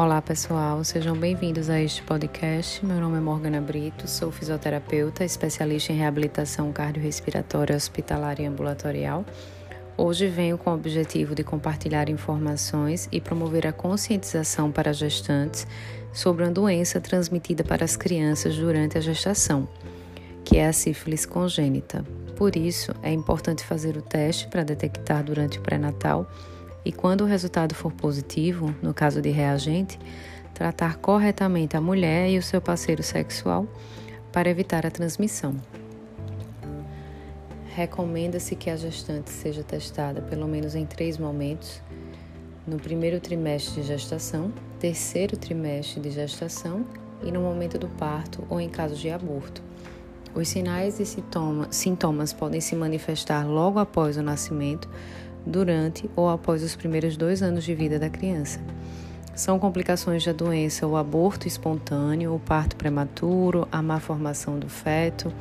Olá pessoal, sejam bem-vindos a este podcast. Meu nome é Morgana Brito, sou fisioterapeuta, especialista em reabilitação cardiorrespiratória hospitalar e ambulatorial. Hoje venho com o objetivo de compartilhar informações e promover a conscientização para gestantes sobre uma doença transmitida para as crianças durante a gestação, que é a sífilis congênita. Por isso, é importante fazer o teste para detectar durante o pré-natal e, quando o resultado for positivo, no caso de reagente, tratar corretamente a mulher e o seu parceiro sexual para evitar a transmissão. Recomenda-se que a gestante seja testada pelo menos em três momentos: no primeiro trimestre de gestação, terceiro trimestre de gestação e no momento do parto ou em caso de aborto. Os sinais e sintomas podem se manifestar logo após o nascimento, durante ou após os primeiros dois anos de vida da criança. São complicações da doença o aborto espontâneo, o parto prematuro, a má formação do feto,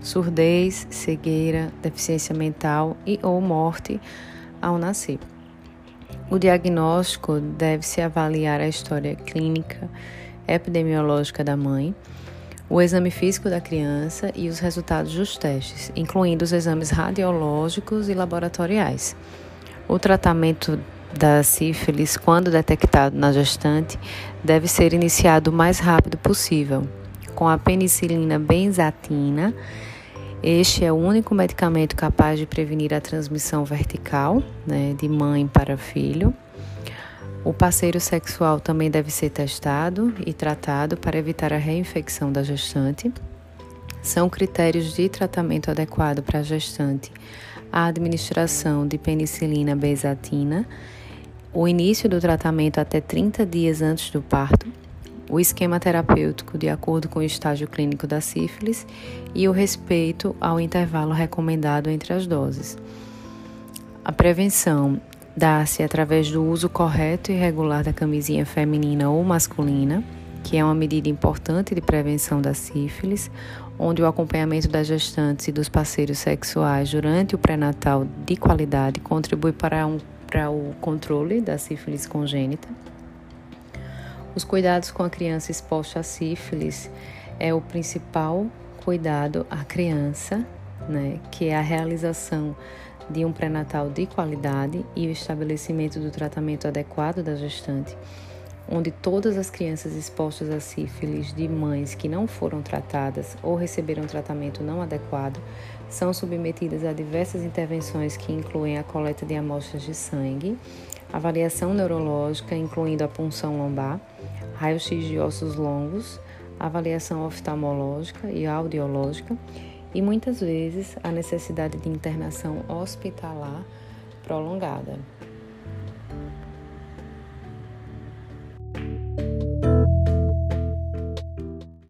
surdez, cegueira, deficiência mental e ou morte ao nascer. O diagnóstico deve-se avaliar a história clínica epidemiológica da mãe, o exame físico da criança e os resultados dos testes, incluindo os exames radiológicos e laboratoriais. O tratamento da sífilis, quando detectado na gestante, deve ser iniciado o mais rápido possível, com a penicilina benzatina. Este é o único medicamento capaz de prevenir a transmissão vertical, né, de mãe para filho. O parceiro sexual também deve ser testado e tratado para evitar a reinfecção da gestante. São critérios de tratamento adequado para a gestante a administração de penicilina benzatina, o início do tratamento até 30 dias antes do parto, o esquema terapêutico de acordo com o estágio clínico da sífilis e o respeito ao intervalo recomendado entre as doses. A prevenção dá-se através do uso correto e regular da camisinha feminina ou masculina que é uma medida importante de prevenção da sífilis, onde o acompanhamento das gestantes e dos parceiros sexuais durante o pré-natal de qualidade contribui para, um, para o controle da sífilis congênita. Os cuidados com a criança exposta à sífilis é o principal cuidado à criança, né, que é a realização de um pré-natal de qualidade e o estabelecimento do tratamento adequado da gestante onde todas as crianças expostas a sífilis de mães que não foram tratadas ou receberam tratamento não adequado são submetidas a diversas intervenções que incluem a coleta de amostras de sangue, avaliação neurológica, incluindo a punção lombar, raio-x de ossos longos, avaliação oftalmológica e audiológica e muitas vezes a necessidade de internação hospitalar prolongada.